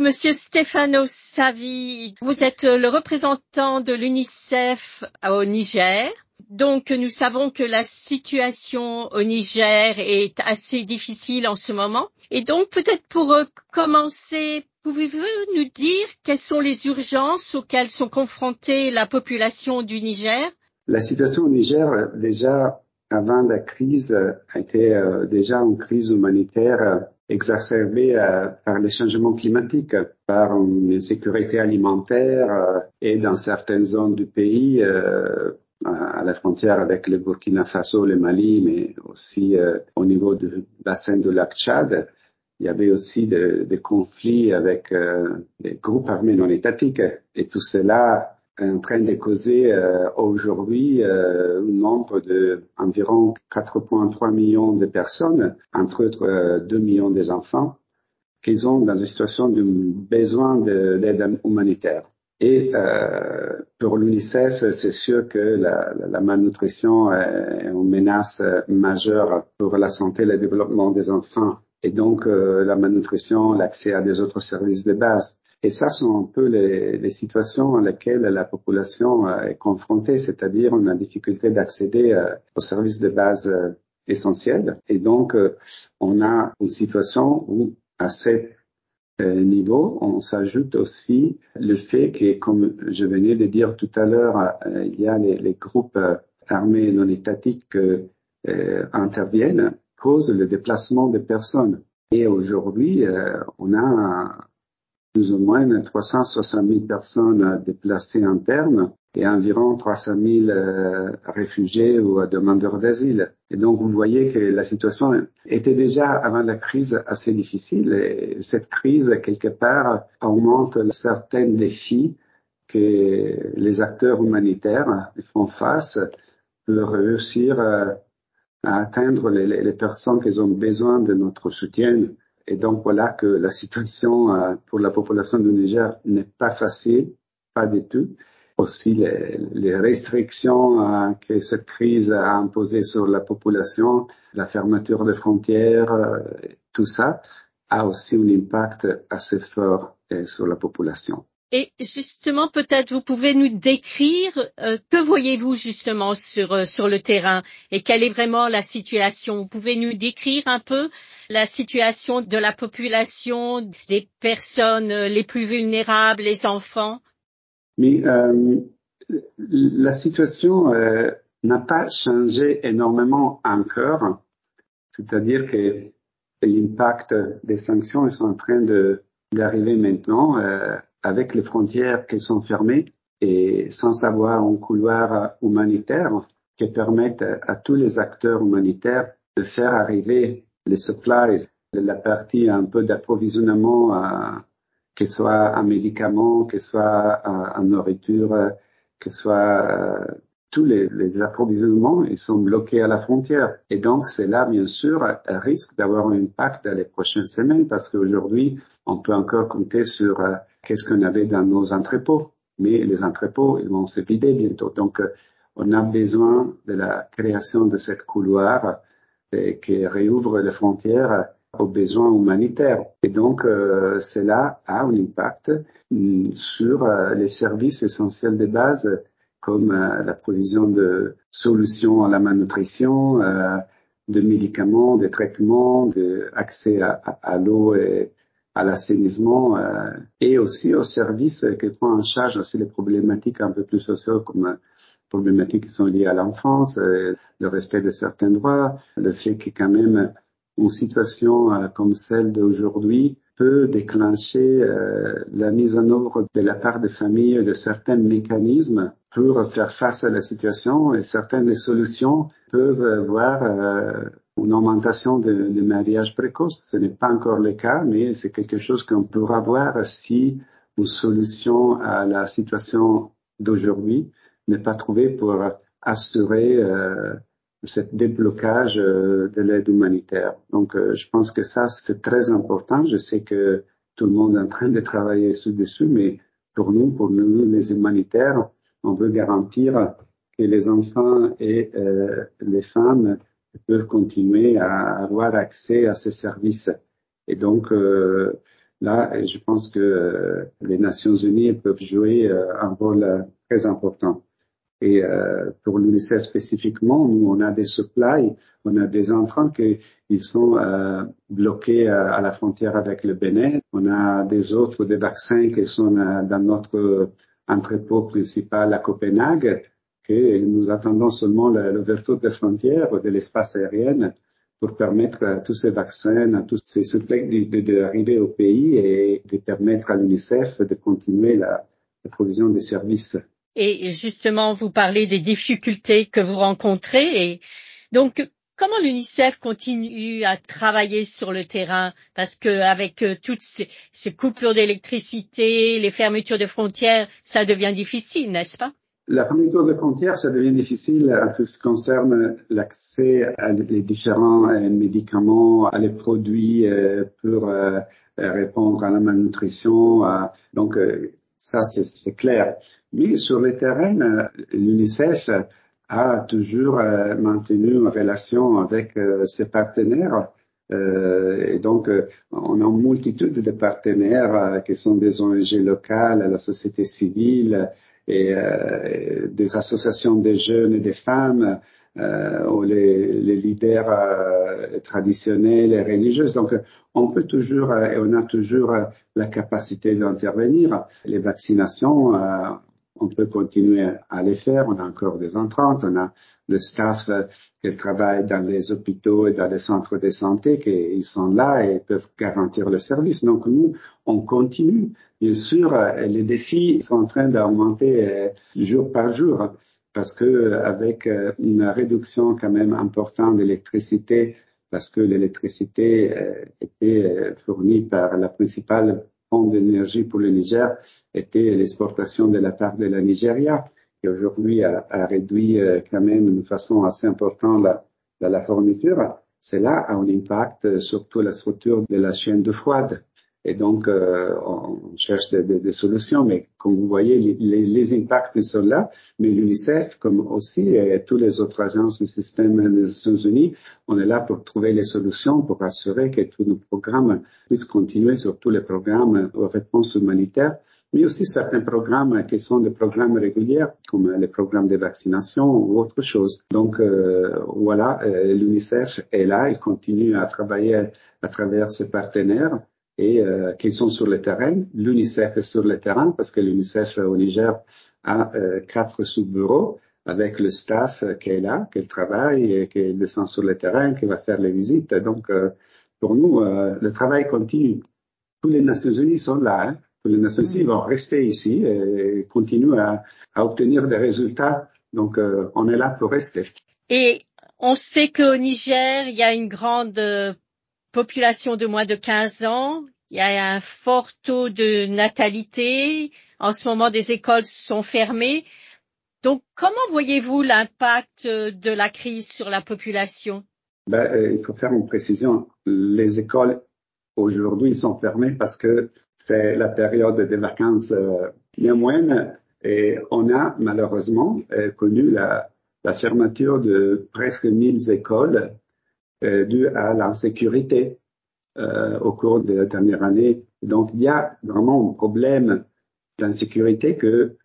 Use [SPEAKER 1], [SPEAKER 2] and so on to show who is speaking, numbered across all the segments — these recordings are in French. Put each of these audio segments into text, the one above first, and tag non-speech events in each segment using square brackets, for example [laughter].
[SPEAKER 1] Monsieur Stefano Savi, vous êtes le représentant de l'UNICEF au Niger. Donc nous savons que la situation au Niger est assez difficile en ce moment. Et donc peut-être pour euh, commencer, pouvez-vous nous dire quelles sont les urgences auxquelles sont confrontées la population du Niger?
[SPEAKER 2] La situation au Niger, déjà avant la crise, euh, déjà une crise humanitaire exacerbée euh, par les changements climatiques, par une insécurité alimentaire euh, et dans certaines zones du pays, euh, à la frontière avec le Burkina Faso, le Mali, mais aussi au niveau du bassin du lac Tchad. Il y avait aussi des, conflits avec des groupes armés non étatiques. Et tout cela en train de causer aujourd'hui un nombre de environ 4,3 millions de personnes, entre autres 2 millions des enfants, qui sont dans une situation de besoin d'aide humanitaire. Et euh, pour l'UNICEF, c'est sûr que la, la, malnutrition est une menace majeure pour la santé et le développement des enfants. Et donc, euh, la malnutrition, l'accès à des autres services de base. Et ça sont un peu les, les situations dans lesquelles la population euh, est confrontée, c'est-à-dire on a difficulté d'accéder euh, aux services de base euh, essentiels. Et donc, on a une situation où à ce niveau, on s'ajoute aussi le fait que, comme je venais de dire tout à l'heure, il y a les, les groupes armés non étatiques qui interviennent, causent le déplacement des personnes. Et aujourd'hui, on a plus ou moins 360 000 personnes déplacées internes et environ 300 000 euh, réfugiés ou demandeurs d'asile. Et donc, vous voyez que la situation était déjà avant la crise assez difficile et cette crise, quelque part, augmente certains défis que les acteurs humanitaires font face pour réussir euh, à atteindre les, les personnes qui ont besoin de notre soutien et donc voilà que la situation euh, pour la population du Niger n'est pas facile, pas du tout. Aussi les, restrictions euh, que cette crise a imposées sur la population, la fermeture des frontières, euh, tout ça a aussi un impact assez fort sur la population.
[SPEAKER 1] Et justement, peut-être vous pouvez nous décrire euh, que voyez-vous justement sur euh, sur le terrain et quelle est vraiment la situation? Vous pouvez nous décrire un peu la situation de la population, des personnes euh, les plus vulnérables, les enfants?
[SPEAKER 2] Mais la situation n'a pas changé énormément encore. C'est-à-dire que l'impact des sanctions sont en train de d'arriver maintenant avec les frontières qui sont fermées et sans avoir un couloir humanitaire qui permette à tous les acteurs humanitaires de faire arriver les supplies, la partie un peu d'approvisionnement, euh, que ce soit en médicaments, que ce soit en, nourriture, que ce soit euh, tous les, approvisionnements, ils sont bloqués à la frontière. Et donc, c'est là, bien sûr, risque d'avoir un impact dans les prochaines semaines parce qu'aujourd'hui, on peut encore compter sur euh, qu'est-ce qu'on avait dans nos entrepôts. Mais les entrepôts, ils vont se vider bientôt. Donc, euh, on a besoin de la création de cette couloir euh, qui réouvre les frontières aux besoins humanitaires. Et donc, euh, cela a un impact mm, sur les services essentiels de base comme la provision de solutions à la malnutrition, de médicaments, de traitements, d'accès à, à l'eau et à l'assainissement euh, et aussi aux services qui prennent en charge aussi les problématiques un peu plus sociales comme euh, problématiques qui sont liées à l'enfance, euh, le respect de certains droits, le fait que quand même une situation comme celle d'aujourd'hui peut déclencher la mise en œuvre de la part des familles de certains mécanismes pour faire face à la situation et certaines solutions peuvent voir une augmentation de, de mariage précoce. Ce n'est pas encore le cas, mais c'est quelque chose qu'on pourra voir si une solution à la situation d'aujourd'hui n'est pas trouvée pour assurer euh, ce déblocage euh, de l'aide humanitaire. Donc, euh, je pense que ça, c'est très important. Je sais que tout le monde est en train de travailler dessus, mais pour nous, pour nous, les humanitaires, on veut garantir que les enfants et euh, les femmes peuvent continuer à avoir accès à ces services. Et donc, euh, là, je pense que les Nations Unies peuvent jouer un rôle très important. Et euh, pour l'UNICEF spécifiquement, nous, on a des supplies, on a des entrants qui ils sont euh, bloqués à, la frontière avec le Bénin. On a des autres, des vaccins qui sont euh, dans notre entrepôt principal à Copenhague, nous attendons seulement l'ouverture des frontières de l'espace aérien pour permettre à tous ces vaccins, à tous ces supplies d'arriver au pays et de permettre à l'UNICEF de continuer la, provision des services.
[SPEAKER 1] Et justement, vous parlez des difficultés que vous rencontrez. Donc, comment l'UNICEF continue à travailler sur le terrain? Parce que avec euh, toutes ces, coupures d'électricité, les fermetures de frontières, ça devient difficile, n'est-ce pas?
[SPEAKER 2] La fermeture de frontières, ça devient difficile en ce qui concerne l'accès à les différents euh, médicaments, à les produits euh, pour répondre à la malnutrition. Donc, ça, c'est clair. Mais sur le terrain, euh, l'UNICEF a toujours euh, maintenu une relation avec euh, ses partenaires. et donc, on a une multitude de partenaires qui sont des ONG locales, la société civile et des associations de jeunes et des femmes, ou les, les leaders traditionnels et religieux. Donc, on peut toujours et on a toujours la capacité d'intervenir. Les vaccinations, on peut continuer à les faire. On a encore des entrantes, on a le staff euh, qui travaille dans les hôpitaux et dans les centres de santé qui sont là et peuvent garantir le service. Donc nous, on continue. Bien sûr, euh, les défis sont en train d'augmenter euh, jour par jour parce que avec une réduction quand même importante d'électricité, parce que l'électricité était fournie par la principale d'énergie pour le Niger était l'exportation de la part de la Nigeria, qui aujourd'hui a, réduit euh, quand même de façon assez importante la, la fourniture. Cela a un impact sur toute la structure de la chaîne de froide. Et donc, euh, on cherche des, solutions, mais comme vous voyez, les, les impacts sont là. Mais l'UNICEF, comme aussi et toutes les autres agences du système des Nations Unies, on est là pour trouver les solutions, pour assurer que tous nos programmes puissent continuer, sur tous les programmes aux réponses humanitaires, mais aussi certains programmes qui sont des programmes réguliers, comme les programmes de vaccination ou autre chose. Donc euh, voilà, euh, l'UNICEF est là, il continue à travailler à travers ses partenaires et euh, qui sont sur le terrain. L'UNICEF est sur le terrain parce que l'UNICEF au Niger a euh, quatre sous-bureaux avec le staff qui est là, qui travaille et qui descend sur le terrain, qui va faire les visites. Donc, euh, pour nous, euh, le travail continue. Tous les Nations Unies sont là. Hein. Tous les Nations Unies vont rester ici et continuent à, à obtenir des résultats. Donc, euh, on est là pour rester.
[SPEAKER 1] Et on sait qu'au Niger, il y a une grande population de moins de 15 ans. Il y a un fort taux de natalité. En ce moment, des écoles sont fermées. Donc, comment voyez-vous l'impact de la crise sur la population?
[SPEAKER 2] Ben, euh, Il faut faire une précision. Les écoles aujourd'hui sont fermées parce que c'est la période des vacances euh, moyennes et on a malheureusement euh, connu la, la, fermeture de presque 1000 écoles euh, dû à l'insécurité euh, au cours de la dernière année. Donc, il y a vraiment un problème d'insécurité que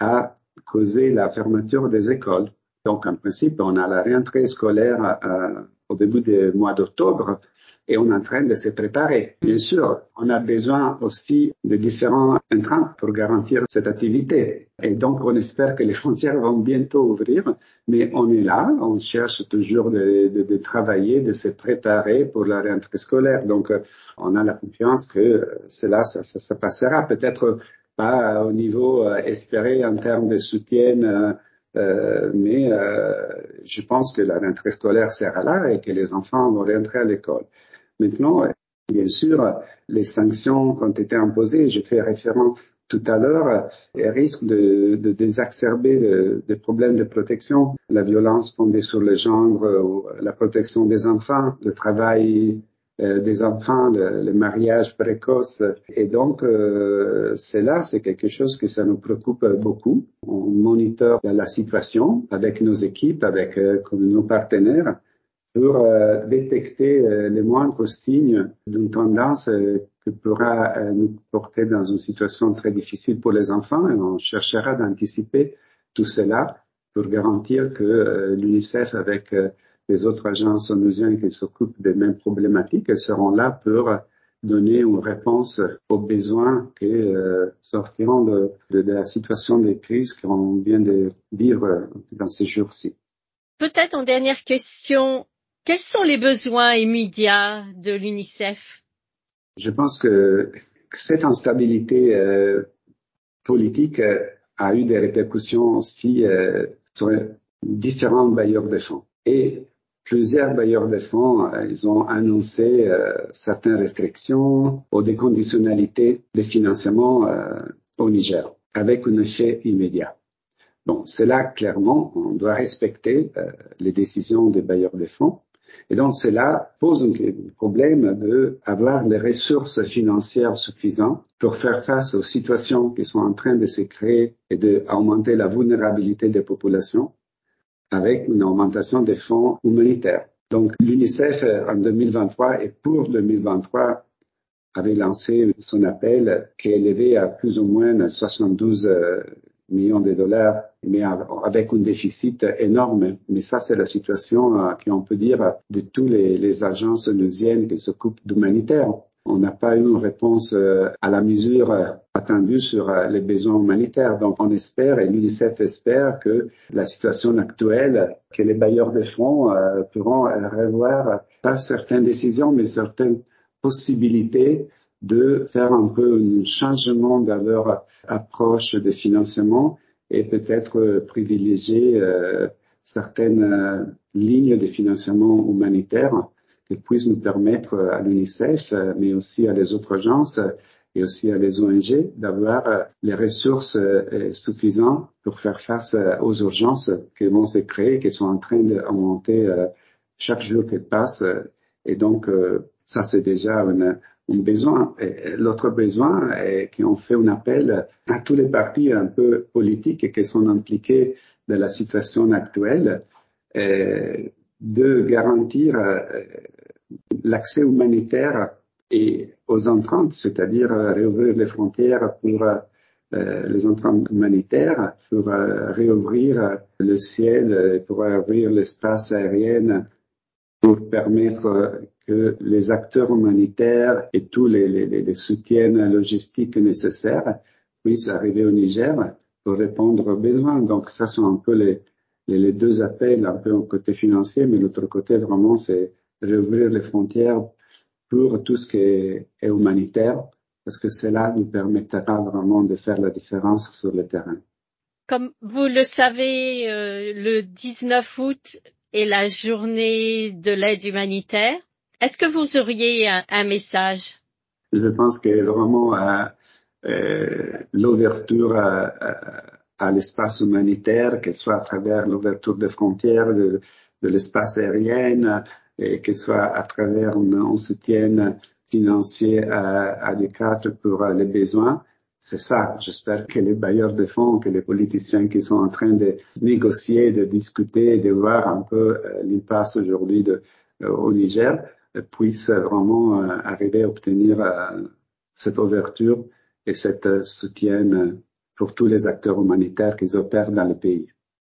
[SPEAKER 2] a causé la fermeture des écoles. Donc, en principe, on a la rentrée scolaire euh, au début du mois d'octobre et on est en train de se préparer. Bien sûr, on a besoin aussi de différents intrants pour garantir cette activité. Et donc, on espère que les [laughs] frontières vont bientôt ouvrir, mais on est là, on cherche toujours de, de, de travailler, de se préparer pour la rentrée scolaire. Donc, on a la confiance que cela, ça, ça, ça passera peut-être pas au niveau euh, espéré en termes de soutien euh, euh, mais euh, je pense que la rentrée scolaire sera là et que les enfants vont rentrer à l'école. Maintenant, bien sûr, les sanctions qui ont été imposées, je fais référence tout à l'heure, risquent de, de désexerber des problèmes de protection, la violence fondée sur le genre, la protection des enfants, le travail euh, des enfants, le, mariage précoce. Et donc, euh, c'est là, c'est quelque chose que ça nous préoccupe beaucoup. On moniteur la situation avec nos équipes, avec euh, nos partenaires pour euh, détecter euh, les moindres signes d'une tendance euh, qui pourra euh, nous porter dans une situation très difficile pour les enfants on cherchera d'anticiper tout cela pour garantir que l'UNICEF avec les autres agences onusiennes qui s'occupent des mêmes problématiques seront là pour donner une réponse aux besoins qui sortiront de, de, la situation de crise qu'on vient de vivre dans ces jours-ci.
[SPEAKER 1] Peut-être en dernière question, quels sont les besoins immédiats de l'UNICEF?
[SPEAKER 2] Je pense que cette instabilité euh, politique euh, a eu des répercussions aussi euh, sur différents bailleurs de fonds. Et plusieurs bailleurs de fonds, ils ont annoncé certaines restrictions ou des conditionnalités de financement au Niger, avec un effet immédiat. Bon, c'est là clairement, on doit respecter les décisions des bailleurs de fonds et donc cela pose un problème d'avoir les ressources financières suffisantes pour faire face aux situations qui sont en train de se créer et d'augmenter la vulnérabilité des populations avec une augmentation des fonds humanitaires. Donc l'UNICEF en 2023 et pour 2023 avait lancé son appel qui est élevé à plus ou moins 72 millions de dollars, mais avec un déficit énorme. Mais ça, c'est la situation euh, qu'on peut dire de tous les, les agences onusiennes qui s'occupent d'humanitaire. On n'a pas eu une réponse euh, à la mesure euh, attendue sur les besoins humanitaires. Donc, on espère, et l'UNICEF espère que la situation actuelle, que les bailleurs de fonds pourront revoir pas certaines décisions, mais certaines possibilités de faire un peu un changement dans leur approche de financement et peut-être privilégier euh, certaines euh, lignes de financement humanitaire qui puissent nous permettre à l'UNICEF, mais aussi à les autres agences et aussi à les ONG d'avoir les ressources euh, suffisantes pour faire face aux urgences qui vont se créer, qui sont en train d'augmenter chaque jour qui passe. Et donc, ça, c'est déjà une, un besoin. L'autre besoin est qu'on fait un appel à tous les partis un peu politiques qui sont impliqués dans la situation actuelle euh, de garantir euh, l'accès humanitaire et aux entrantes, c'est-à-dire réouvrir les frontières pour euh, les entrants humanitaires, pour réouvrir le ciel, pour réouvrir l'espace aérien, pour permettre que les acteurs humanitaires et tous les, soutiens logistiques nécessaires puissent arriver au Niger pour répondre aux besoins. Donc ça sont un peu les, les, deux appels, un peu au côté financier, mais l'autre côté vraiment c'est réouvrir les frontières pour tout ce qui est, humanitaire, parce que cela nous permettra vraiment de faire la différence sur le terrain.
[SPEAKER 1] Comme vous le savez, euh, le 19 août est la journée de l'aide humanitaire. Est-ce que vous auriez un, message?
[SPEAKER 2] Je pense que vraiment euh, euh, l'ouverture à, l'espace humanitaire, qu'elle soit à travers l'ouverture des frontières de, l'espace aérien, et qu'elle soit à travers un, soutien financier adéquat pour les besoins. C'est ça. J'espère que les bailleurs de fonds, que les politiciens qui sont en train de négocier, de discuter, de voir un peu euh, l'impasse aujourd'hui au Niger, puissent vraiment euh, arriver à obtenir euh, cette ouverture et cet euh, soutien pour tous les acteurs humanitaires qui opèrent dans le pays.